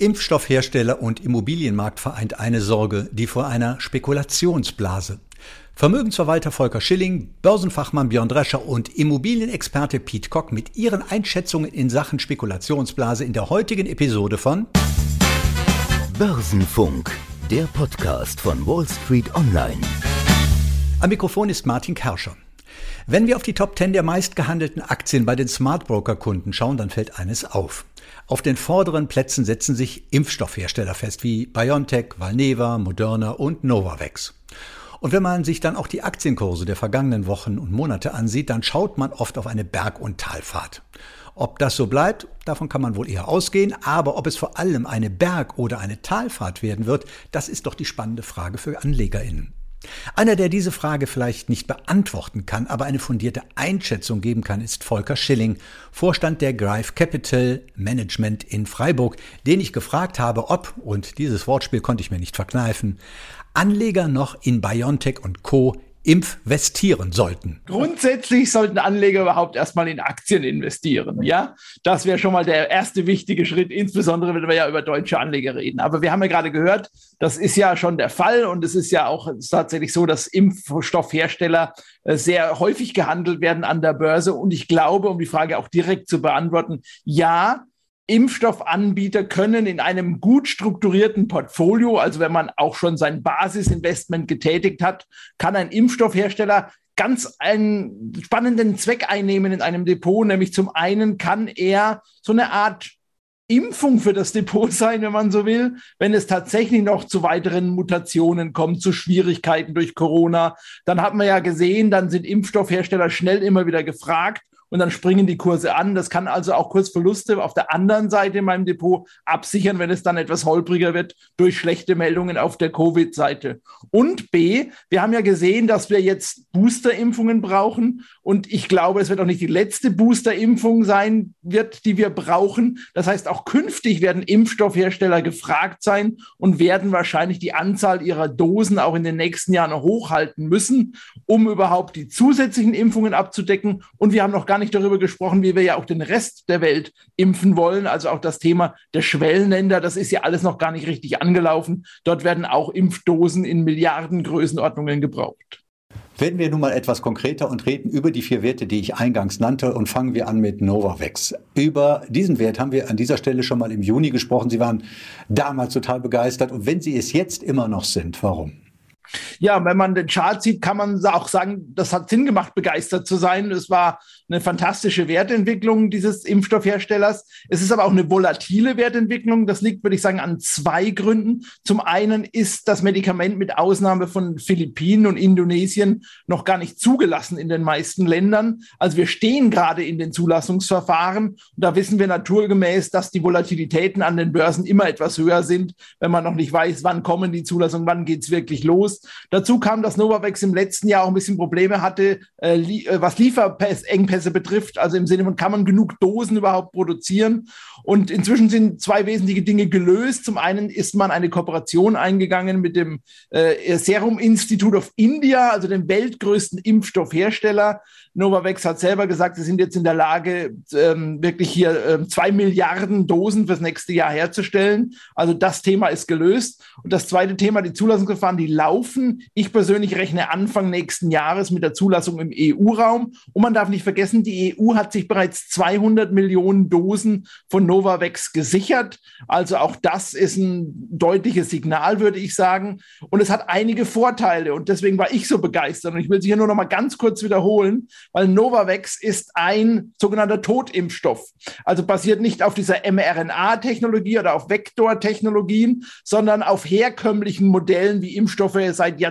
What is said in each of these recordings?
Impfstoffhersteller und Immobilienmarkt vereint eine Sorge, die vor einer Spekulationsblase. Vermögensverwalter Volker Schilling, Börsenfachmann Björn Drescher und Immobilienexperte Pete Kock mit ihren Einschätzungen in Sachen Spekulationsblase in der heutigen Episode von Börsenfunk, der Podcast von Wall Street Online. Am Mikrofon ist Martin Kerscher. Wenn wir auf die Top 10 der meistgehandelten Aktien bei den Smart Broker Kunden schauen, dann fällt eines auf. Auf den vorderen Plätzen setzen sich Impfstoffhersteller fest wie BioNTech, Valneva, Moderna und Novavax. Und wenn man sich dann auch die Aktienkurse der vergangenen Wochen und Monate ansieht, dann schaut man oft auf eine Berg- und Talfahrt. Ob das so bleibt, davon kann man wohl eher ausgehen, aber ob es vor allem eine Berg- oder eine Talfahrt werden wird, das ist doch die spannende Frage für Anlegerinnen. Einer, der diese Frage vielleicht nicht beantworten kann, aber eine fundierte Einschätzung geben kann, ist Volker Schilling, Vorstand der Greif Capital Management in Freiburg, den ich gefragt habe, ob, und dieses Wortspiel konnte ich mir nicht verkneifen, Anleger noch in Biontech und Co investieren sollten? Grundsätzlich sollten Anleger überhaupt erstmal in Aktien investieren. Ja, das wäre schon mal der erste wichtige Schritt, insbesondere wenn wir ja über deutsche Anleger reden. Aber wir haben ja gerade gehört, das ist ja schon der Fall und es ist ja auch tatsächlich so, dass Impfstoffhersteller äh, sehr häufig gehandelt werden an der Börse. Und ich glaube, um die Frage auch direkt zu beantworten, ja, Impfstoffanbieter können in einem gut strukturierten Portfolio, also wenn man auch schon sein Basisinvestment getätigt hat, kann ein Impfstoffhersteller ganz einen spannenden Zweck einnehmen in einem Depot, nämlich zum einen kann er so eine Art Impfung für das Depot sein, wenn man so will, wenn es tatsächlich noch zu weiteren Mutationen kommt, zu Schwierigkeiten durch Corona. Dann hat man ja gesehen, dann sind Impfstoffhersteller schnell immer wieder gefragt und dann springen die Kurse an. Das kann also auch Kursverluste auf der anderen Seite in meinem Depot absichern, wenn es dann etwas holpriger wird durch schlechte Meldungen auf der Covid-Seite. Und B, wir haben ja gesehen, dass wir jetzt Boosterimpfungen brauchen und ich glaube, es wird auch nicht die letzte Boosterimpfung sein wird, die wir brauchen. Das heißt, auch künftig werden Impfstoffhersteller gefragt sein und werden wahrscheinlich die Anzahl ihrer Dosen auch in den nächsten Jahren hochhalten müssen, um überhaupt die zusätzlichen Impfungen abzudecken. Und wir haben noch gar nicht darüber gesprochen, wie wir ja auch den Rest der Welt impfen wollen. Also auch das Thema der Schwellenländer, das ist ja alles noch gar nicht richtig angelaufen. Dort werden auch Impfdosen in Milliardengrößenordnungen gebraucht. Werden wir nun mal etwas konkreter und reden über die vier Werte, die ich eingangs nannte und fangen wir an mit Novavax. Über diesen Wert haben wir an dieser Stelle schon mal im Juni gesprochen. Sie waren damals total begeistert und wenn Sie es jetzt immer noch sind, warum? Ja, wenn man den Chart sieht, kann man auch sagen, das hat Sinn gemacht, begeistert zu sein. Es war eine fantastische Wertentwicklung dieses Impfstoffherstellers. Es ist aber auch eine volatile Wertentwicklung. Das liegt, würde ich sagen, an zwei Gründen. Zum einen ist das Medikament mit Ausnahme von Philippinen und Indonesien noch gar nicht zugelassen in den meisten Ländern. Also wir stehen gerade in den Zulassungsverfahren. Und da wissen wir naturgemäß, dass die Volatilitäten an den Börsen immer etwas höher sind, wenn man noch nicht weiß, wann kommen die Zulassungen, wann geht's wirklich los. Dazu kam, dass Novavax im letzten Jahr auch ein bisschen Probleme hatte, äh, li äh, was Lieferengpässe Engpässe betrifft, also im Sinne von, kann man genug Dosen überhaupt produzieren? Und inzwischen sind zwei wesentliche Dinge gelöst. Zum einen ist man eine Kooperation eingegangen mit dem äh, Serum Institute of India, also dem weltgrößten Impfstoffhersteller. Novavax hat selber gesagt, sie sind jetzt in der Lage, ähm, wirklich hier äh, zwei Milliarden Dosen fürs nächste Jahr herzustellen. Also das Thema ist gelöst. Und das zweite Thema, die Zulassungsverfahren, die laufen. Ich persönlich rechne Anfang nächsten Jahres mit der Zulassung im EU-Raum. Und man darf nicht vergessen, die EU hat sich bereits 200 Millionen Dosen von Novavax gesichert. Also auch das ist ein deutliches Signal, würde ich sagen. Und es hat einige Vorteile. Und deswegen war ich so begeistert. Und ich will sie hier nur noch mal ganz kurz wiederholen, weil Novavax ist ein sogenannter Totimpfstoff. Also basiert nicht auf dieser mRNA-Technologie oder auf Vektortechnologien, sondern auf herkömmlichen Modellen, wie Impfstoffe seit Jahrzehnten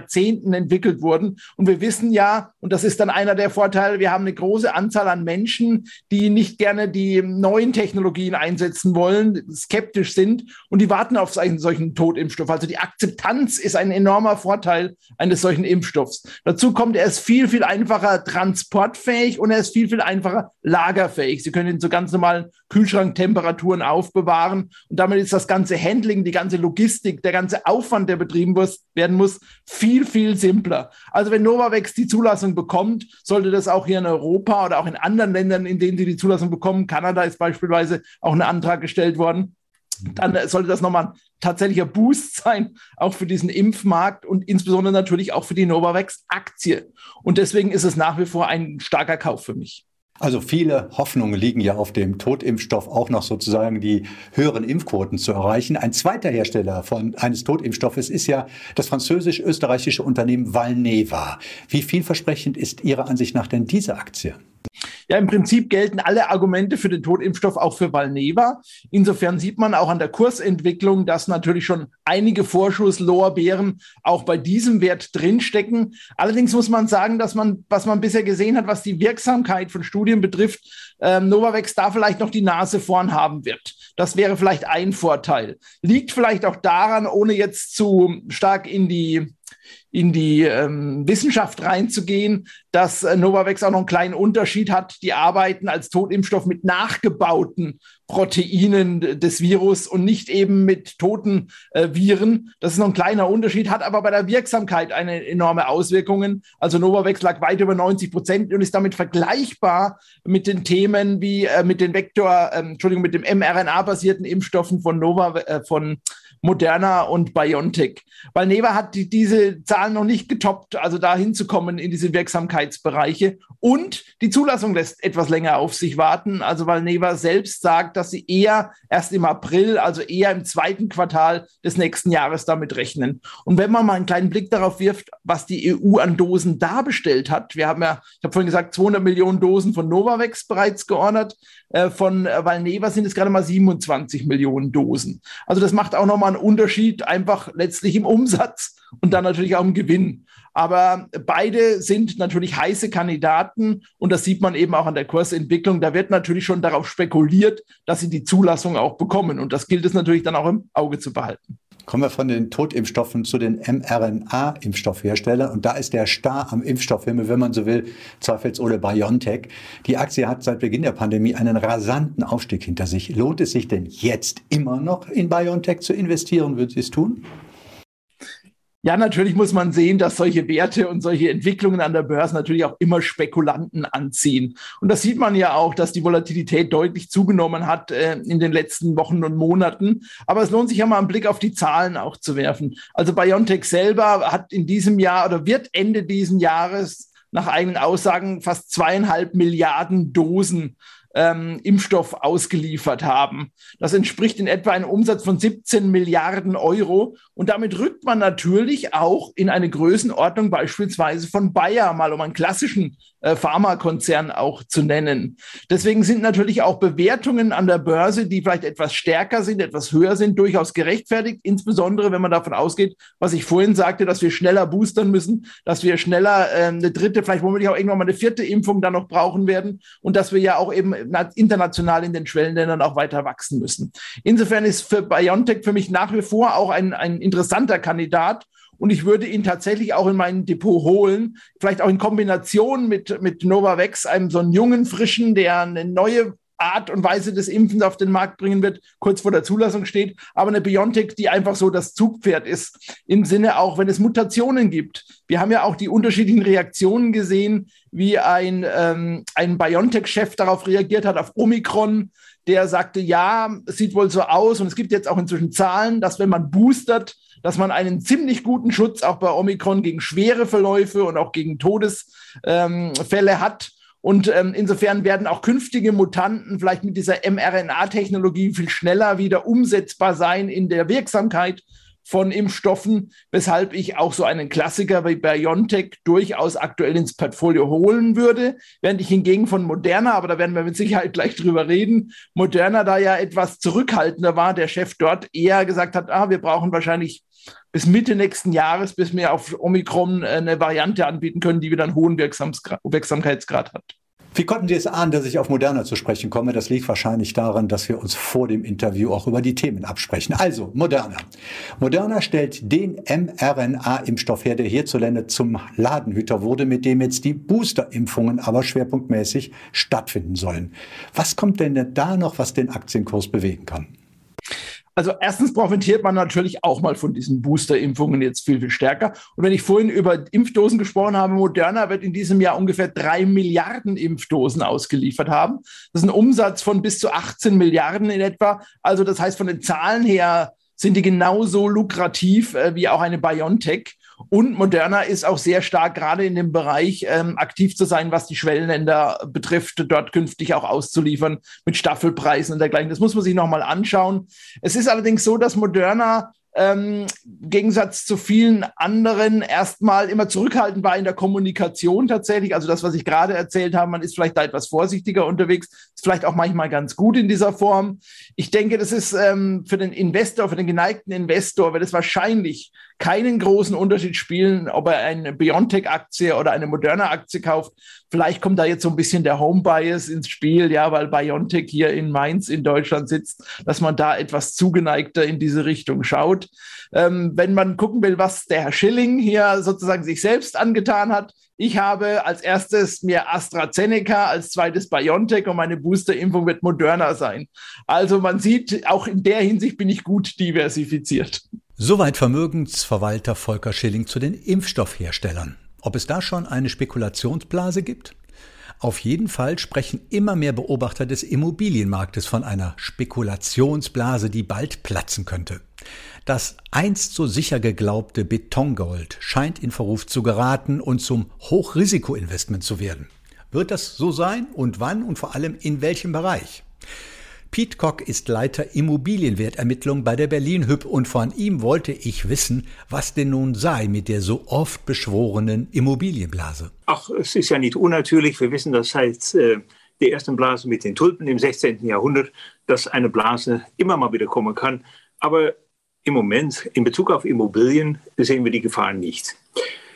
entwickelt wurden. Und wir wissen ja, und das ist dann einer der Vorteile, wir haben eine große Anzahl an Menschen, die nicht gerne die neuen Technologien einsetzen wollen, skeptisch sind und die warten auf einen solchen Totimpfstoff. Also die Akzeptanz ist ein enormer Vorteil eines solchen Impfstoffs. Dazu kommt, er ist viel, viel einfacher transportfähig und er ist viel, viel einfacher lagerfähig. Sie können ihn zu ganz normalen Kühlschranktemperaturen aufbewahren und damit ist das ganze Handling, die ganze Logistik, der ganze Aufwand, der betrieben werden muss, viel, viel simpler. Also wenn Novavax die Zulassung bekommt, sollte das auch hier in Europa oder auch in anderen Ländern, in denen sie die Zulassung bekommen, Kanada ist beispielsweise auch ein Antrag gestellt worden, dann sollte das nochmal ein tatsächlicher Boost sein, auch für diesen Impfmarkt und insbesondere natürlich auch für die Novavax-Aktie. Und deswegen ist es nach wie vor ein starker Kauf für mich. Also viele Hoffnungen liegen ja auf dem Totimpfstoff, auch noch sozusagen die höheren Impfquoten zu erreichen. Ein zweiter Hersteller von eines Totimpfstoffes ist ja das französisch-österreichische Unternehmen Valneva. Wie vielversprechend ist Ihrer Ansicht nach denn diese Aktie? Ja, im Prinzip gelten alle Argumente für den Totimpfstoff auch für Valneva. Insofern sieht man auch an der Kursentwicklung, dass natürlich schon einige Vorschusslorbeeren auch bei diesem Wert drinstecken. Allerdings muss man sagen, dass man, was man bisher gesehen hat, was die Wirksamkeit von Studien betrifft, ähm, Novavax da vielleicht noch die Nase vorn haben wird. Das wäre vielleicht ein Vorteil. Liegt vielleicht auch daran, ohne jetzt zu stark in die in die ähm, Wissenschaft reinzugehen, dass äh, Novavax auch noch einen kleinen Unterschied hat. Die arbeiten als Totimpfstoff mit nachgebauten Proteinen des Virus und nicht eben mit toten äh, Viren. Das ist noch ein kleiner Unterschied, hat aber bei der Wirksamkeit eine enorme Auswirkungen. Also Novavax lag weit über 90 Prozent und ist damit vergleichbar mit den Themen wie äh, mit den Vektor, äh, Entschuldigung, mit dem mRNA-basierten Impfstoffen von Nova, äh, von Moderna und BioNTech. Weil Neva hat die, diese Zahlen noch nicht getoppt, also da hinzukommen in diese Wirksamkeitsbereiche. Und die Zulassung lässt etwas länger auf sich warten. Also weil Neva selbst sagt, dass sie eher erst im April, also eher im zweiten Quartal des nächsten Jahres damit rechnen. Und wenn man mal einen kleinen Blick darauf wirft, was die EU an Dosen da bestellt hat, wir haben ja, ich habe vorhin gesagt, 200 Millionen Dosen von Novavax bereits geordert. Äh, von Valneva sind es gerade mal 27 Millionen Dosen. Also das macht auch nochmal einen Unterschied, einfach letztlich im Umsatz und dann natürlich auch im Gewinn. Aber beide sind natürlich heiße Kandidaten und das sieht man eben auch an der Kursentwicklung. Da wird natürlich schon darauf spekuliert, dass sie die Zulassung auch bekommen. Und das gilt es natürlich dann auch im Auge zu behalten. Kommen wir von den Totimpfstoffen zu den mRNA-Impfstoffherstellern. Und da ist der Star am Impfstoffhimmel, wenn man so will, zweifelsohne BioNTech. Die Aktie hat seit Beginn der Pandemie einen rasanten Aufstieg hinter sich. Lohnt es sich denn jetzt immer noch in BioNTech zu investieren? Würden Sie es tun? Ja, natürlich muss man sehen, dass solche Werte und solche Entwicklungen an der Börse natürlich auch immer Spekulanten anziehen. Und das sieht man ja auch, dass die Volatilität deutlich zugenommen hat äh, in den letzten Wochen und Monaten. Aber es lohnt sich ja mal einen Blick auf die Zahlen auch zu werfen. Also BioNTech selber hat in diesem Jahr oder wird Ende diesen Jahres nach eigenen Aussagen fast zweieinhalb Milliarden Dosen ähm, Impfstoff ausgeliefert haben. Das entspricht in etwa einem Umsatz von 17 Milliarden Euro. Und damit rückt man natürlich auch in eine Größenordnung beispielsweise von Bayer, mal um einen klassischen Pharmakonzern auch zu nennen. Deswegen sind natürlich auch Bewertungen an der Börse, die vielleicht etwas stärker sind, etwas höher sind, durchaus gerechtfertigt. Insbesondere, wenn man davon ausgeht, was ich vorhin sagte, dass wir schneller boostern müssen, dass wir schneller äh, eine dritte, vielleicht womöglich auch irgendwann mal eine vierte Impfung dann noch brauchen werden und dass wir ja auch eben international in den Schwellenländern auch weiter wachsen müssen. Insofern ist für BioNTech für mich nach wie vor auch ein, ein interessanter Kandidat. Und ich würde ihn tatsächlich auch in mein Depot holen, vielleicht auch in Kombination mit, mit Novavax, einem so einen jungen, frischen, der eine neue Art und Weise des Impfens auf den Markt bringen wird, kurz vor der Zulassung steht, aber eine Biontech, die einfach so das Zugpferd ist, im Sinne auch, wenn es Mutationen gibt. Wir haben ja auch die unterschiedlichen Reaktionen gesehen, wie ein, ähm, ein Biontech-Chef darauf reagiert hat, auf Omikron, der sagte, ja, es sieht wohl so aus und es gibt jetzt auch inzwischen Zahlen, dass wenn man boostert, dass man einen ziemlich guten Schutz auch bei Omikron gegen schwere Verläufe und auch gegen Todesfälle ähm, hat. Und ähm, insofern werden auch künftige Mutanten vielleicht mit dieser mRNA-Technologie viel schneller wieder umsetzbar sein in der Wirksamkeit von Impfstoffen, weshalb ich auch so einen Klassiker wie BioNTech durchaus aktuell ins Portfolio holen würde, während ich hingegen von Moderna, aber da werden wir mit Sicherheit gleich drüber reden, Moderna da ja etwas zurückhaltender war, der Chef dort eher gesagt hat, ah, wir brauchen wahrscheinlich bis Mitte nächsten Jahres, bis wir auf Omikron eine Variante anbieten können, die wieder einen hohen Wirksamkeitsgrad hat. Wie konnten Sie es ahnen, dass ich auf Moderna zu sprechen komme? Das liegt wahrscheinlich daran, dass wir uns vor dem Interview auch über die Themen absprechen. Also, Moderna. Moderna stellt den mRNA-Impfstoff her, der hierzulande zum Ladenhüter wurde, mit dem jetzt die Booster-Impfungen aber schwerpunktmäßig stattfinden sollen. Was kommt denn da noch, was den Aktienkurs bewegen kann? Also erstens profitiert man natürlich auch mal von diesen Booster-Impfungen jetzt viel, viel stärker. Und wenn ich vorhin über Impfdosen gesprochen habe, Moderna wird in diesem Jahr ungefähr drei Milliarden Impfdosen ausgeliefert haben. Das ist ein Umsatz von bis zu 18 Milliarden in etwa. Also das heißt, von den Zahlen her sind die genauso lukrativ äh, wie auch eine BioNTech. Und Moderna ist auch sehr stark gerade in dem Bereich ähm, aktiv zu sein, was die Schwellenländer betrifft, dort künftig auch auszuliefern mit Staffelpreisen und dergleichen. Das muss man sich nochmal anschauen. Es ist allerdings so, dass Moderna ähm, im Gegensatz zu vielen anderen erstmal immer zurückhaltend war in der Kommunikation tatsächlich. Also das, was ich gerade erzählt habe, man ist vielleicht da etwas vorsichtiger unterwegs, ist vielleicht auch manchmal ganz gut in dieser Form. Ich denke, das ist ähm, für den Investor, für den geneigten Investor, wird es wahrscheinlich keinen großen Unterschied spielen, ob er eine Biontech-Aktie oder eine moderne Aktie kauft. Vielleicht kommt da jetzt so ein bisschen der Home-Bias ins Spiel, ja, weil Biontech hier in Mainz in Deutschland sitzt, dass man da etwas zugeneigter in diese Richtung schaut. Ähm, wenn man gucken will, was der Herr Schilling hier sozusagen sich selbst angetan hat, ich habe als erstes mir AstraZeneca, als zweites BioNTech und meine Boosterimpfung wird Moderna sein. Also man sieht, auch in der Hinsicht bin ich gut diversifiziert. Soweit Vermögensverwalter Volker Schilling zu den Impfstoffherstellern. Ob es da schon eine Spekulationsblase gibt? Auf jeden Fall sprechen immer mehr Beobachter des Immobilienmarktes von einer Spekulationsblase, die bald platzen könnte. Das einst so sicher geglaubte Betongold scheint in Verruf zu geraten und zum Hochrisikoinvestment zu werden. Wird das so sein und wann und vor allem in welchem Bereich? Pete Kock ist Leiter Immobilienwertermittlung bei der Berlin Hüb und von ihm wollte ich wissen, was denn nun sei mit der so oft beschworenen Immobilienblase. Ach, es ist ja nicht unnatürlich. Wir wissen das seit äh, der ersten Blase mit den Tulpen im 16. Jahrhundert, dass eine Blase immer mal wieder kommen kann. Aber im Moment, in Bezug auf Immobilien, sehen wir die Gefahr nicht.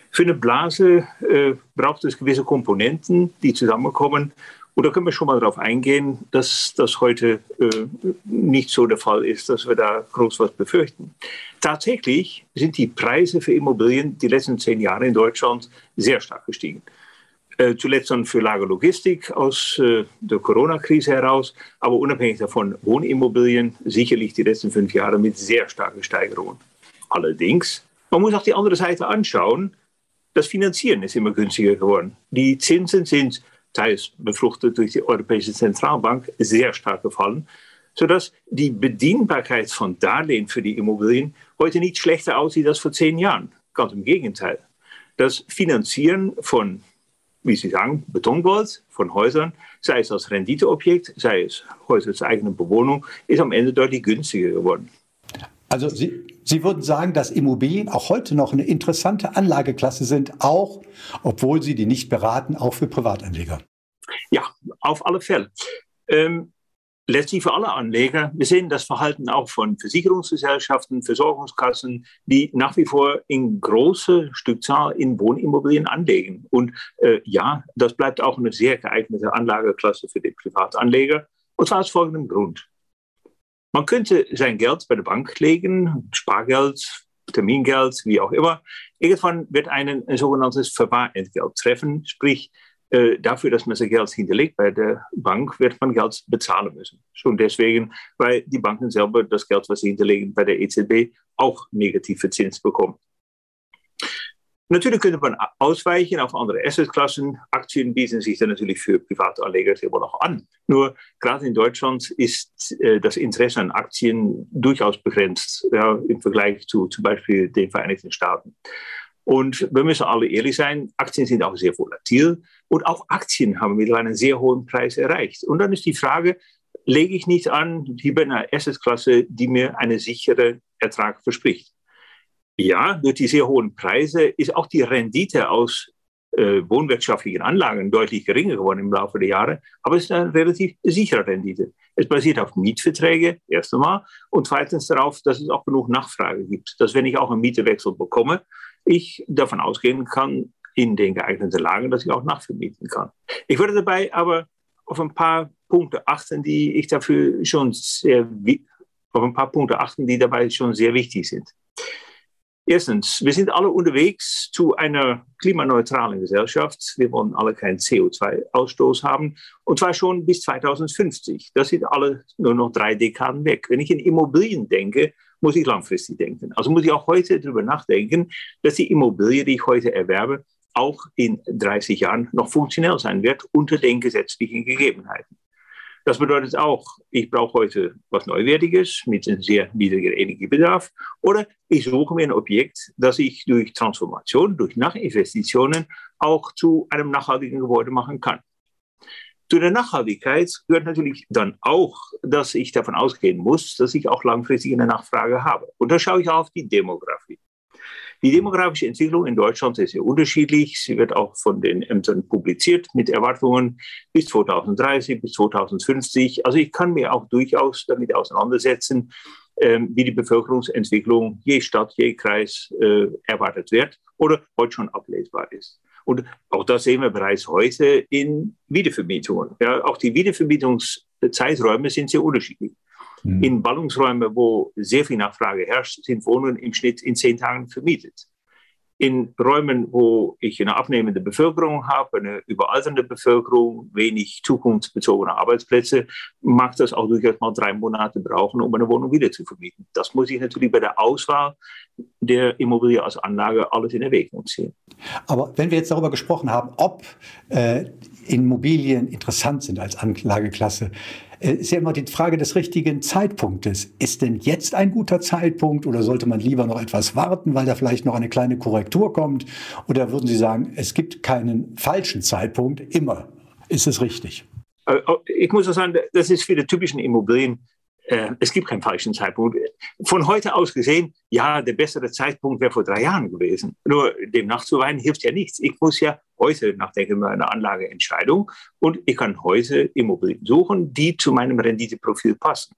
Für eine Blase äh, braucht es gewisse Komponenten, die zusammenkommen und da können wir schon mal darauf eingehen, dass das heute äh, nicht so der Fall ist, dass wir da groß was befürchten. Tatsächlich sind die Preise für Immobilien die letzten zehn Jahre in Deutschland sehr stark gestiegen. Äh, zuletzt dann für Lagerlogistik aus äh, der Corona-Krise heraus, aber unabhängig davon Wohnimmobilien sicherlich die letzten fünf Jahre mit sehr starken Steigerungen. Allerdings, man muss auch die andere Seite anschauen. Das Finanzieren ist immer günstiger geworden. Die Zinsen sind teils befruchtet durch die Europäische Zentralbank, sehr stark gefallen, sodass die Bedienbarkeit von Darlehen für die Immobilien heute nicht schlechter aussieht als vor zehn Jahren. Ganz im Gegenteil. Das Finanzieren von, wie Sie sagen, Betongold, von Häusern, sei es als Renditeobjekt, sei es Häuser zur eigenen Bewohnung, ist am Ende deutlich günstiger geworden. Also Sie, Sie würden sagen, dass Immobilien auch heute noch eine interessante Anlageklasse sind, auch obwohl Sie die nicht beraten, auch für Privatanleger. Ja, auf alle Fälle. Ähm, letztlich für alle Anleger. Wir sehen das Verhalten auch von Versicherungsgesellschaften, Versorgungskassen, die nach wie vor in große Stückzahl in Wohnimmobilien anlegen. Und äh, ja, das bleibt auch eine sehr geeignete Anlageklasse für den Privatanleger. Und zwar aus folgendem Grund. Man könnte sein Geld bei der Bank legen, Spargeld, Termingeld, wie auch immer. Irgendwann wird einen ein sogenanntes Verwahrentgelt treffen, sprich äh, dafür, dass man sein Geld hinterlegt bei der Bank, wird man Geld bezahlen müssen. Schon deswegen, weil die Banken selber das Geld, was sie hinterlegen bei der EZB, auch negative Zins bekommen. Natürlich könnte man ausweichen auf andere Assetklassen. Aktien bieten sich dann natürlich für Privatanleger immer noch an. Nur gerade in Deutschland ist äh, das Interesse an Aktien durchaus begrenzt ja, im Vergleich zu zum Beispiel den Vereinigten Staaten. Und wir müssen alle ehrlich sein, Aktien sind auch sehr volatil und auch Aktien haben mittlerweile einen sehr hohen Preis erreicht. Und dann ist die Frage, lege ich nicht an, hier bei einer Assetklasse, die mir einen sicheren Ertrag verspricht? Ja, durch die sehr hohen Preise ist auch die Rendite aus äh, wohnwirtschaftlichen Anlagen deutlich geringer geworden im Laufe der Jahre, aber es ist eine relativ sichere Rendite. Es basiert auf Mietverträge, erst einmal, und zweitens darauf, dass es auch genug Nachfrage gibt. Dass wenn ich auch einen Mietewechsel bekomme, ich davon ausgehen kann, in den geeigneten Lagen, dass ich auch nachvermieten kann. Ich würde dabei aber auf ein paar Punkte achten, die ich dafür schon sehr, auf ein paar Punkte achten, die dabei schon sehr wichtig sind. Erstens, wir sind alle unterwegs zu einer klimaneutralen Gesellschaft. Wir wollen alle keinen CO2-Ausstoß haben. Und zwar schon bis 2050. Das sind alle nur noch drei Dekaden weg. Wenn ich in Immobilien denke, muss ich langfristig denken. Also muss ich auch heute darüber nachdenken, dass die Immobilie, die ich heute erwerbe, auch in 30 Jahren noch funktionell sein wird unter den gesetzlichen Gegebenheiten. Das bedeutet auch, ich brauche heute was Neuwertiges mit einem sehr niedrigen Energiebedarf oder ich suche mir ein Objekt, das ich durch Transformation, durch Nachinvestitionen auch zu einem nachhaltigen Gebäude machen kann. Zu der Nachhaltigkeit gehört natürlich dann auch, dass ich davon ausgehen muss, dass ich auch langfristig eine Nachfrage habe. Und da schaue ich auf die Demografie. Die demografische Entwicklung in Deutschland ist sehr unterschiedlich. Sie wird auch von den Ämtern publiziert mit Erwartungen bis 2030, bis 2050. Also ich kann mir auch durchaus damit auseinandersetzen, ähm, wie die Bevölkerungsentwicklung je Stadt, je Kreis äh, erwartet wird oder heute schon ablesbar ist. Und auch das sehen wir bereits heute in Wiedervermietungen. Ja, auch die Wiedervermietungszeiträume sind sehr unterschiedlich. Mhm. In Ballungsräumen, wo sehr viel Nachfrage herrscht, sind Wohnungen im Schnitt in zehn Tagen vermietet. In Räumen, wo ich eine abnehmende Bevölkerung habe, eine überalternde Bevölkerung, wenig zukunftsbezogene Arbeitsplätze, mag das auch durchaus mal drei Monate brauchen, um eine Wohnung wieder zu vermieten. Das muss ich natürlich bei der Auswahl der Immobilie als Anlage alles in Erwägung ziehen. Aber wenn wir jetzt darüber gesprochen haben, ob äh, Immobilien interessant sind als Anlageklasse, ist ja immer die Frage des richtigen Zeitpunktes. Ist denn jetzt ein guter Zeitpunkt oder sollte man lieber noch etwas warten, weil da vielleicht noch eine kleine Korrektur kommt? Oder würden Sie sagen, es gibt keinen falschen Zeitpunkt, immer ist es richtig? Äh, oh, ich muss auch sagen, das ist für die typischen Immobilien äh, es gibt keinen falschen Zeitpunkt. Von heute aus gesehen, ja, der bessere Zeitpunkt wäre vor drei Jahren gewesen. Nur dem nachzuweinen hilft ja nichts. Ich muss ja heute nachdenken über eine Anlageentscheidung und ich kann heute Immobilien suchen, die zu meinem Renditeprofil passen.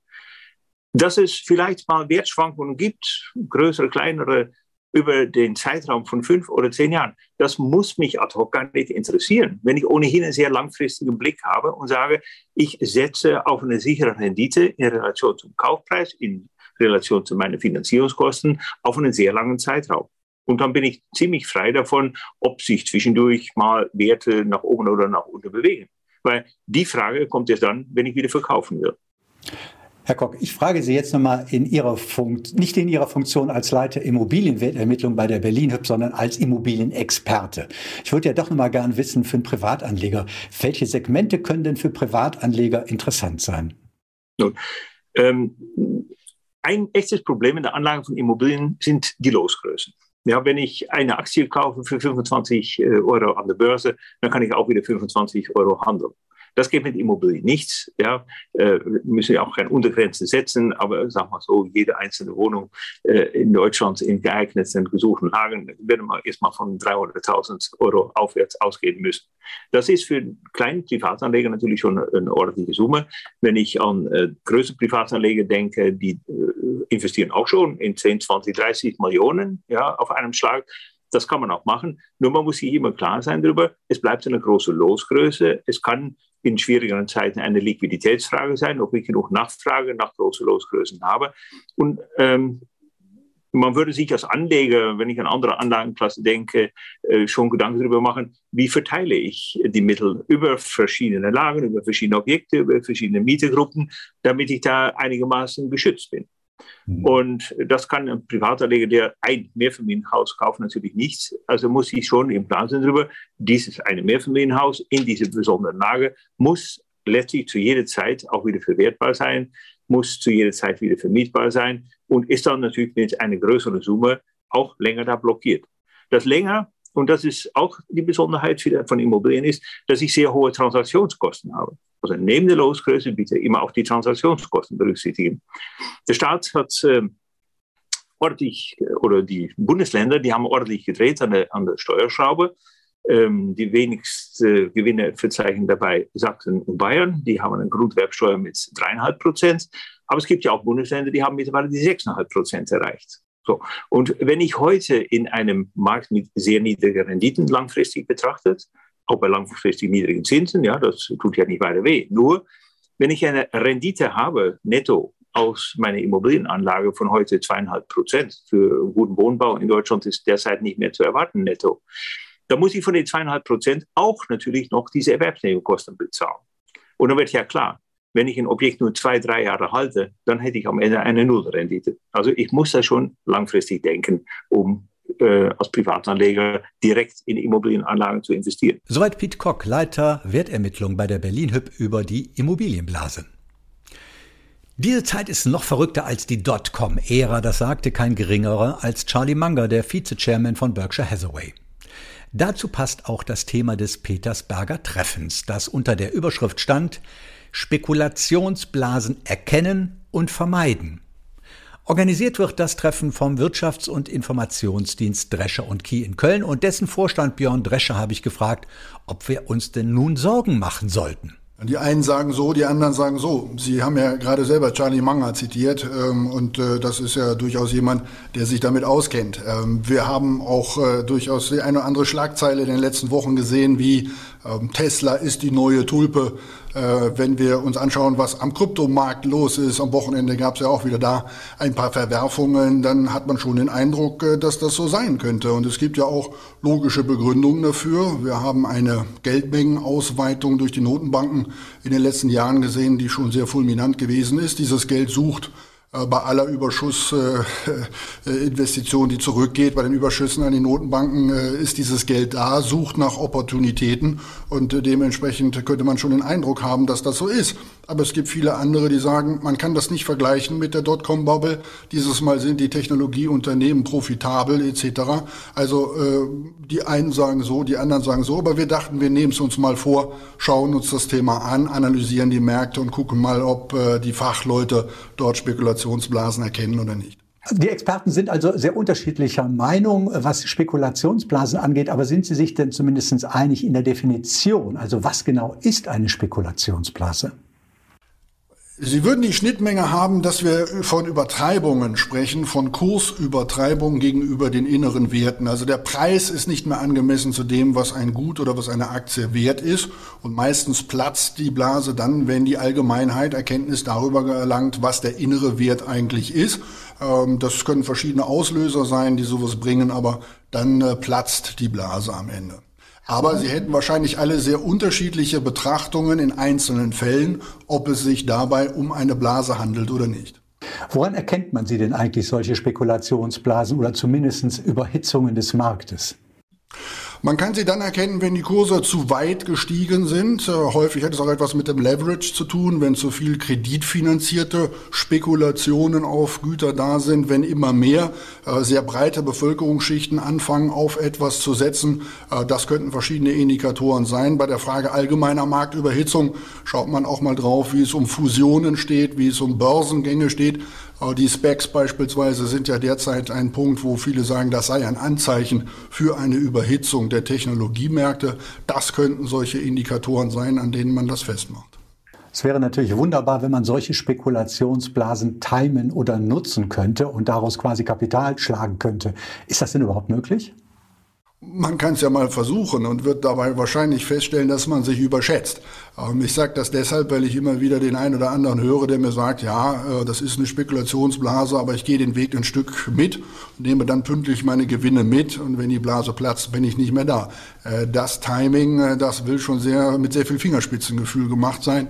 Dass es vielleicht mal Wertschwankungen gibt, größere, kleinere, über den Zeitraum von fünf oder zehn Jahren. Das muss mich ad hoc gar nicht interessieren. Wenn ich ohnehin einen sehr langfristigen Blick habe und sage, ich setze auf eine sichere Rendite in Relation zum Kaufpreis, in Relation zu meinen Finanzierungskosten auf einen sehr langen Zeitraum. Und dann bin ich ziemlich frei davon, ob sich zwischendurch mal Werte nach oben oder nach unten bewegen. Weil die Frage kommt erst dann, wenn ich wieder verkaufen will. Herr Kock, ich frage Sie jetzt nochmal in Ihrer Funktion, nicht in Ihrer Funktion als Leiter Immobilienwertermittlung bei der Berlin Hüb, sondern als Immobilienexperte. Ich würde ja doch nochmal gern wissen für einen Privatanleger, welche Segmente können denn für Privatanleger interessant sein? Nun, ähm, ein echtes Problem in der Anlage von Immobilien sind die Losgrößen. Ja, wenn ich eine Aktie kaufe für 25 äh, Euro an der Börse, dann kann ich auch wieder 25 Euro handeln. Das geht mit Immobilien nichts. Ja, äh, müssen ja auch keine Untergrenze setzen, aber sagen wir so, jede einzelne Wohnung äh, in Deutschland in geeigneten gesuchten Lagen würde man erstmal von 300.000 Euro aufwärts ausgehen müssen. Das ist für kleine Privatanleger natürlich schon eine ordentliche Summe. Wenn ich an äh, größere Privatanleger denke, die äh, investieren auch schon in 10, 20, 30 Millionen ja, auf einem Schlag. Das kann man auch machen. Nur man muss sich immer klar sein darüber, es bleibt eine große Losgröße. Es kann in schwierigeren Zeiten eine Liquiditätsfrage sein, ob ich genug Nachfrage nach großen Losgrößen habe. Und ähm, man würde sich als Anleger, wenn ich an andere Anlagenklasse denke, äh, schon Gedanken darüber machen, wie verteile ich die Mittel über verschiedene Lagen, über verschiedene Objekte, über verschiedene Mietegruppen, damit ich da einigermaßen geschützt bin. Mhm. Und das kann ein Privatanleger, der ein Mehrfamilienhaus kauft, natürlich nicht. Also muss ich schon im Plan sein darüber, dieses eine Mehrfamilienhaus in dieser besonderen Lage muss letztlich zu jeder Zeit auch wieder verwertbar sein, muss zu jeder Zeit wieder vermietbar sein und ist dann natürlich mit einer größeren Summe auch länger da blockiert. Das länger, und das ist auch die Besonderheit von Immobilien, ist, dass ich sehr hohe Transaktionskosten habe. Also neben der Losgröße bitte immer auch die Transaktionskosten berücksichtigen. Der Staat hat äh, ordentlich, oder die Bundesländer, die haben ordentlich gedreht an der, an der Steuerschraube. Ähm, die wenigsten Gewinne verzeichnen dabei Sachsen und Bayern. Die haben eine Grundwerbsteuer mit dreieinhalb Prozent. Aber es gibt ja auch Bundesländer, die haben mittlerweile die 6,5 Prozent erreicht. So. Und wenn ich heute in einem Markt mit sehr niedrigen Renditen langfristig betrachtet, auch bei langfristig niedrigen Zinsen, ja, das tut ja nicht weiter weh. Nur, wenn ich eine Rendite habe, netto, aus meiner Immobilienanlage von heute zweieinhalb Prozent. Für guten Wohnbau in Deutschland ist derzeit nicht mehr zu erwarten netto. Da muss ich von den zweieinhalb Prozent auch natürlich noch diese Erwerbsnebenkosten bezahlen. Und dann wird ja klar, wenn ich ein Objekt nur zwei, drei Jahre halte, dann hätte ich am Ende eine Nullrendite. Also ich muss da schon langfristig denken, um äh, als Privatanleger direkt in Immobilienanlagen zu investieren. Soweit Pete Kock, Leiter Wertermittlung bei der Berlin Hüb über die Immobilienblase. Diese Zeit ist noch verrückter als die Dotcom-Ära, das sagte kein geringerer als Charlie Munger, der Vize-Chairman von Berkshire Hathaway. Dazu passt auch das Thema des Petersberger Treffens, das unter der Überschrift stand Spekulationsblasen erkennen und vermeiden. Organisiert wird das Treffen vom Wirtschafts- und Informationsdienst Drescher und Kiel in Köln und dessen Vorstand Björn Drescher habe ich gefragt, ob wir uns denn nun Sorgen machen sollten. Die einen sagen so, die anderen sagen so. Sie haben ja gerade selber Charlie Munger zitiert ähm, und äh, das ist ja durchaus jemand, der sich damit auskennt. Ähm, wir haben auch äh, durchaus die eine oder andere Schlagzeile in den letzten Wochen gesehen, wie ähm, Tesla ist die neue Tulpe. Äh, wenn wir uns anschauen, was am Kryptomarkt los ist, am Wochenende gab es ja auch wieder da ein paar Verwerfungen, dann hat man schon den Eindruck, äh, dass das so sein könnte. Und es gibt ja auch logische Begründungen dafür. Wir haben eine Geldmengenausweitung durch die Notenbanken in den letzten Jahren gesehen, die schon sehr fulminant gewesen ist. Dieses Geld sucht bei aller Überschussinvestition, die zurückgeht, bei den Überschüssen an die Notenbanken, äh, ist dieses Geld da, sucht nach Opportunitäten und äh, dementsprechend könnte man schon den Eindruck haben, dass das so ist. Aber es gibt viele andere, die sagen, man kann das nicht vergleichen mit der Dotcom-Bubble. Dieses Mal sind die Technologieunternehmen profitabel etc. Also äh, die einen sagen so, die anderen sagen so. Aber wir dachten, wir nehmen es uns mal vor, schauen uns das Thema an, analysieren die Märkte und gucken mal, ob äh, die Fachleute dort Spekulationsblasen erkennen oder nicht. Die Experten sind also sehr unterschiedlicher Meinung, was Spekulationsblasen angeht, aber sind sie sich denn zumindest einig in der Definition? Also was genau ist eine Spekulationsblase? Sie würden die Schnittmenge haben, dass wir von Übertreibungen sprechen, von Kursübertreibungen gegenüber den inneren Werten. Also der Preis ist nicht mehr angemessen zu dem, was ein Gut oder was eine Aktie wert ist. Und meistens platzt die Blase dann, wenn die Allgemeinheit Erkenntnis darüber erlangt, was der innere Wert eigentlich ist. Ähm, das können verschiedene Auslöser sein, die sowas bringen, aber dann äh, platzt die Blase am Ende. Aber sie hätten wahrscheinlich alle sehr unterschiedliche Betrachtungen in einzelnen Fällen, ob es sich dabei um eine Blase handelt oder nicht. Woran erkennt man sie denn eigentlich, solche Spekulationsblasen oder zumindest Überhitzungen des Marktes? Man kann sie dann erkennen, wenn die Kurse zu weit gestiegen sind. Äh, häufig hat es auch etwas mit dem Leverage zu tun, wenn zu viel kreditfinanzierte Spekulationen auf Güter da sind, wenn immer mehr äh, sehr breite Bevölkerungsschichten anfangen, auf etwas zu setzen. Äh, das könnten verschiedene Indikatoren sein. Bei der Frage allgemeiner Marktüberhitzung schaut man auch mal drauf, wie es um Fusionen steht, wie es um Börsengänge steht. Die Specs beispielsweise sind ja derzeit ein Punkt, wo viele sagen, das sei ein Anzeichen für eine Überhitzung der Technologiemärkte. Das könnten solche Indikatoren sein, an denen man das festmacht. Es wäre natürlich wunderbar, wenn man solche Spekulationsblasen timen oder nutzen könnte und daraus quasi Kapital schlagen könnte. Ist das denn überhaupt möglich? Man kann es ja mal versuchen und wird dabei wahrscheinlich feststellen, dass man sich überschätzt. Ähm, ich sage das deshalb, weil ich immer wieder den einen oder anderen höre, der mir sagt, ja, äh, das ist eine Spekulationsblase, aber ich gehe den Weg ein Stück mit nehme dann pünktlich meine Gewinne mit und wenn die Blase platzt, bin ich nicht mehr da. Äh, das Timing, äh, das will schon sehr mit sehr viel Fingerspitzengefühl gemacht sein.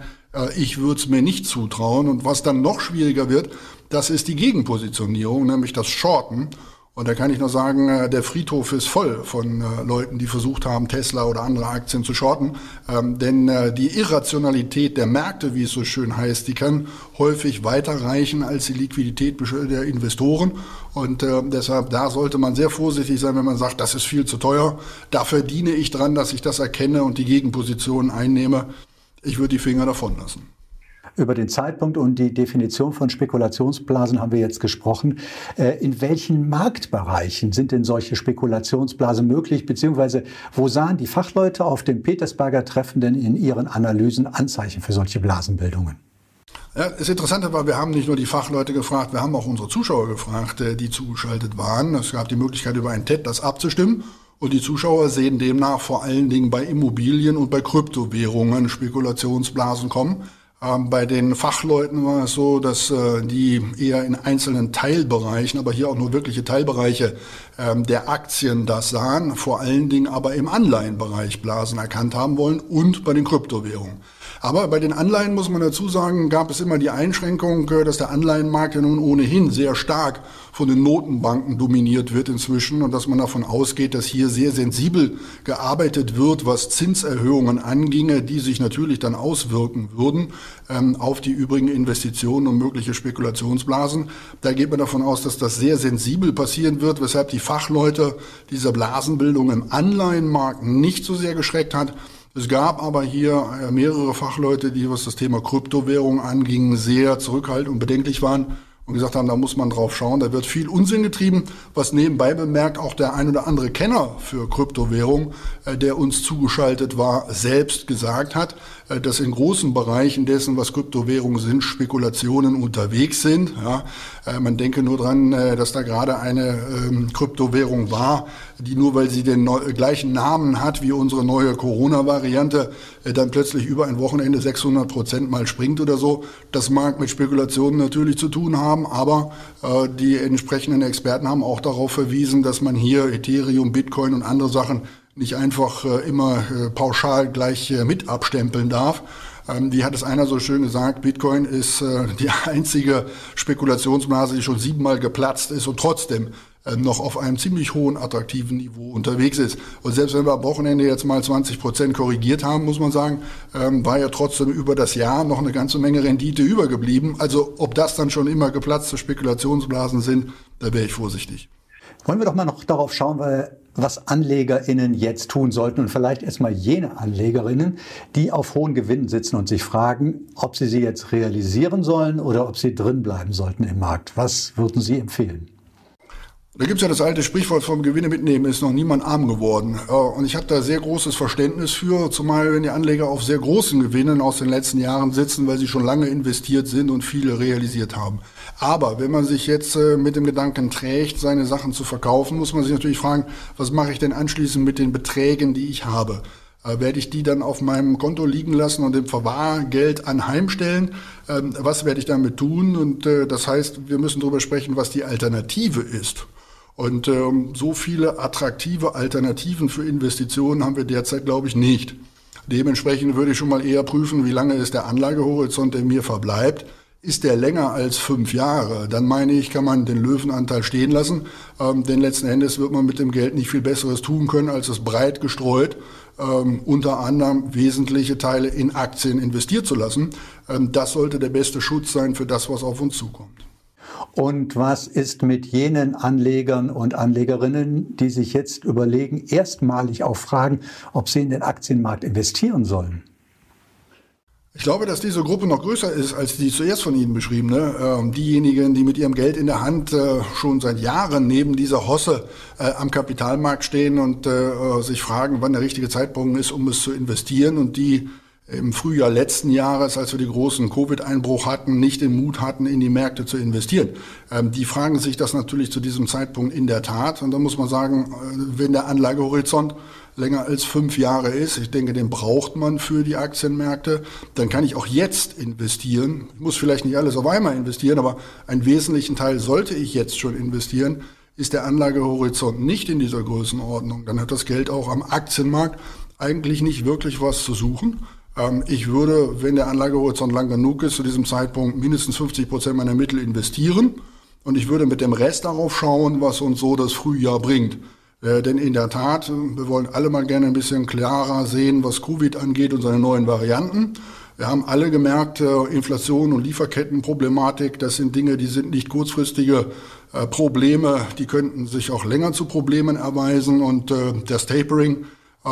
Ich würde es mir nicht zutrauen und was dann noch schwieriger wird, das ist die Gegenpositionierung, nämlich das Shorten. Und da kann ich nur sagen, äh, der Friedhof ist voll von äh, Leuten, die versucht haben, Tesla oder andere Aktien zu shorten. Ähm, denn äh, die Irrationalität der Märkte, wie es so schön heißt, die kann häufig weiterreichen als die Liquidität der Investoren. Und deshalb, da sollte man sehr vorsichtig sein, wenn man sagt, das ist viel zu teuer. Da verdiene ich dran, dass ich das erkenne und die Gegenposition einnehme. Ich würde die Finger davon lassen. Über den Zeitpunkt und die Definition von Spekulationsblasen haben wir jetzt gesprochen. Äh, in welchen Marktbereichen sind denn solche Spekulationsblasen möglich, beziehungsweise wo sahen die Fachleute auf dem Petersberger Treffen denn in ihren Analysen Anzeichen für solche Blasenbildungen? Ja, das Interessante war, wir haben nicht nur die Fachleute gefragt, wir haben auch unsere Zuschauer gefragt, äh, die zugeschaltet waren. Es gab die Möglichkeit, über ein TED das abzustimmen. Und die Zuschauer sehen demnach vor allen Dingen bei Immobilien und bei Kryptowährungen Spekulationsblasen kommen. Ähm, bei den Fachleuten war es so, dass äh, die eher in einzelnen Teilbereichen, aber hier auch nur wirkliche Teilbereiche ähm, der Aktien das sahen, vor allen Dingen aber im Anleihenbereich Blasen erkannt haben wollen und bei den Kryptowährungen. Aber bei den Anleihen muss man dazu sagen, gab es immer die Einschränkung, äh, dass der Anleihenmarkt ja nun ohnehin sehr stark von den Notenbanken dominiert wird inzwischen und dass man davon ausgeht, dass hier sehr sensibel gearbeitet wird, was Zinserhöhungen anginge, die sich natürlich dann auswirken würden ähm, auf die übrigen Investitionen und mögliche Spekulationsblasen. Da geht man davon aus, dass das sehr sensibel passieren wird, weshalb die Fachleute dieser Blasenbildung im Anleihenmarkt nicht so sehr geschreckt hat. Es gab aber hier äh, mehrere Fachleute, die, was das Thema Kryptowährung anging, sehr zurückhaltend und bedenklich waren und gesagt haben, da muss man drauf schauen, da wird viel Unsinn getrieben, was nebenbei bemerkt auch der ein oder andere Kenner für Kryptowährung, äh, der uns zugeschaltet war, selbst gesagt hat, äh, dass in großen Bereichen dessen, was Kryptowährungen sind, Spekulationen unterwegs sind. Ja, äh, man denke nur dran, dass da gerade eine ähm, Kryptowährung war, die nur weil sie den gleichen Namen hat wie unsere neue Corona-Variante, dann plötzlich über ein Wochenende 600 Prozent mal springt oder so. Das mag mit Spekulationen natürlich zu tun haben haben, aber äh, die entsprechenden Experten haben auch darauf verwiesen, dass man hier Ethereum, Bitcoin und andere Sachen nicht einfach äh, immer äh, pauschal gleich äh, mit abstempeln darf. Ähm, wie hat es einer so schön gesagt, Bitcoin ist äh, die einzige Spekulationsblase, die schon siebenmal geplatzt ist und trotzdem noch auf einem ziemlich hohen, attraktiven Niveau unterwegs ist. Und selbst wenn wir am Wochenende jetzt mal 20 Prozent korrigiert haben, muss man sagen, ähm, war ja trotzdem über das Jahr noch eine ganze Menge Rendite übergeblieben. Also ob das dann schon immer geplatzte Spekulationsblasen sind, da wäre ich vorsichtig. Wollen wir doch mal noch darauf schauen, weil was AnlegerInnen jetzt tun sollten und vielleicht erstmal jene AnlegerInnen, die auf hohen Gewinnen sitzen und sich fragen, ob sie sie jetzt realisieren sollen oder ob sie drin bleiben sollten im Markt. Was würden Sie empfehlen? Da gibt's ja das alte Sprichwort vom Gewinne mitnehmen, ist noch niemand arm geworden. Und ich habe da sehr großes Verständnis für, zumal wenn die Anleger auf sehr großen Gewinnen aus den letzten Jahren sitzen, weil sie schon lange investiert sind und viele realisiert haben. Aber wenn man sich jetzt äh, mit dem Gedanken trägt, seine Sachen zu verkaufen, muss man sich natürlich fragen, was mache ich denn anschließend mit den Beträgen, die ich habe? Äh, werde ich die dann auf meinem Konto liegen lassen und im Verwahrgeld anheimstellen? Ähm, was werde ich damit tun? Und äh, das heißt, wir müssen darüber sprechen, was die Alternative ist. Und ähm, so viele attraktive Alternativen für Investitionen haben wir derzeit, glaube ich, nicht. Dementsprechend würde ich schon mal eher prüfen, wie lange ist der Anlagehorizont, der mir verbleibt. Ist der länger als fünf Jahre, dann meine ich, kann man den Löwenanteil stehen lassen, ähm, denn letzten Endes wird man mit dem Geld nicht viel Besseres tun können, als es breit gestreut ähm, unter anderem wesentliche Teile in Aktien investiert zu lassen. Ähm, das sollte der beste Schutz sein für das, was auf uns zukommt. Und was ist mit jenen Anlegern und Anlegerinnen, die sich jetzt überlegen, erstmalig auch fragen, ob sie in den Aktienmarkt investieren sollen? Ich glaube, dass diese Gruppe noch größer ist als die zuerst von Ihnen beschriebene. Ähm, diejenigen, die mit ihrem Geld in der Hand äh, schon seit Jahren neben dieser Hosse äh, am Kapitalmarkt stehen und äh, sich fragen, wann der richtige Zeitpunkt ist, um es zu investieren und die im Frühjahr letzten Jahres, als wir die großen Covid-Einbruch hatten, nicht den Mut hatten, in die Märkte zu investieren. Ähm, die fragen sich das natürlich zu diesem Zeitpunkt in der Tat. Und da muss man sagen, äh, wenn der Anlagehorizont länger als fünf Jahre ist, ich denke, den braucht man für die Aktienmärkte, dann kann ich auch jetzt investieren. Ich muss vielleicht nicht alles auf einmal investieren, aber einen wesentlichen Teil sollte ich jetzt schon investieren. Ist der Anlagehorizont nicht in dieser Größenordnung, dann hat das Geld auch am Aktienmarkt eigentlich nicht wirklich was zu suchen. Ähm, ich würde, wenn der Anlagehorizont lang genug ist, zu diesem Zeitpunkt mindestens 50 Prozent meiner Mittel investieren. Und ich würde mit dem Rest darauf schauen, was uns so das Frühjahr bringt. Äh, denn in der Tat, wir wollen alle mal gerne ein bisschen klarer sehen, was Covid angeht und seine neuen Varianten. Wir haben alle gemerkt, äh, Inflation und Lieferkettenproblematik, das sind Dinge, die sind nicht kurzfristige äh, Probleme, die könnten sich auch länger zu Problemen erweisen. Und das Tapering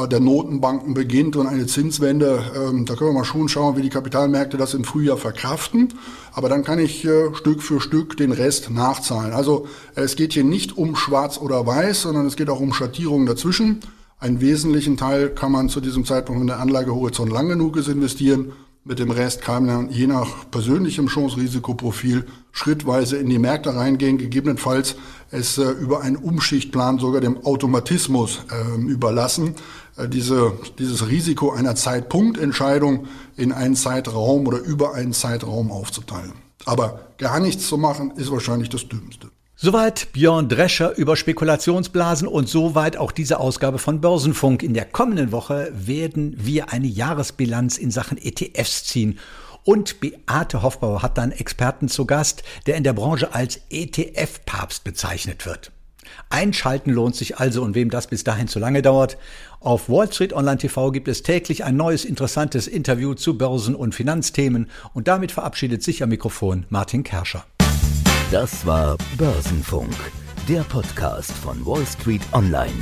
der Notenbanken beginnt und eine Zinswende, ähm, da können wir mal schon schauen, wie die Kapitalmärkte das im Frühjahr verkraften. Aber dann kann ich äh, Stück für Stück den Rest nachzahlen. Also es geht hier nicht um Schwarz oder Weiß, sondern es geht auch um Schattierungen dazwischen. Einen wesentlichen Teil kann man zu diesem Zeitpunkt, wenn der Anlagehorizont lang genug ist, investieren. Mit dem Rest kann man je nach persönlichem Chance-Risikoprofil schrittweise in die Märkte reingehen, gegebenenfalls es äh, über einen Umschichtplan sogar dem Automatismus äh, überlassen, äh, diese, dieses Risiko einer Zeitpunktentscheidung in einen Zeitraum oder über einen Zeitraum aufzuteilen. Aber gar nichts zu machen, ist wahrscheinlich das Dümmste. Soweit Björn Drescher über Spekulationsblasen und soweit auch diese Ausgabe von Börsenfunk. In der kommenden Woche werden wir eine Jahresbilanz in Sachen ETFs ziehen. Und Beate Hoffbauer hat dann Experten zu Gast, der in der Branche als ETF-Papst bezeichnet wird. Einschalten lohnt sich also und wem das bis dahin zu lange dauert. Auf Wall Street Online TV gibt es täglich ein neues interessantes Interview zu Börsen- und Finanzthemen und damit verabschiedet sich am Mikrofon Martin Kerscher. Das war Börsenfunk, der Podcast von Wall Street Online.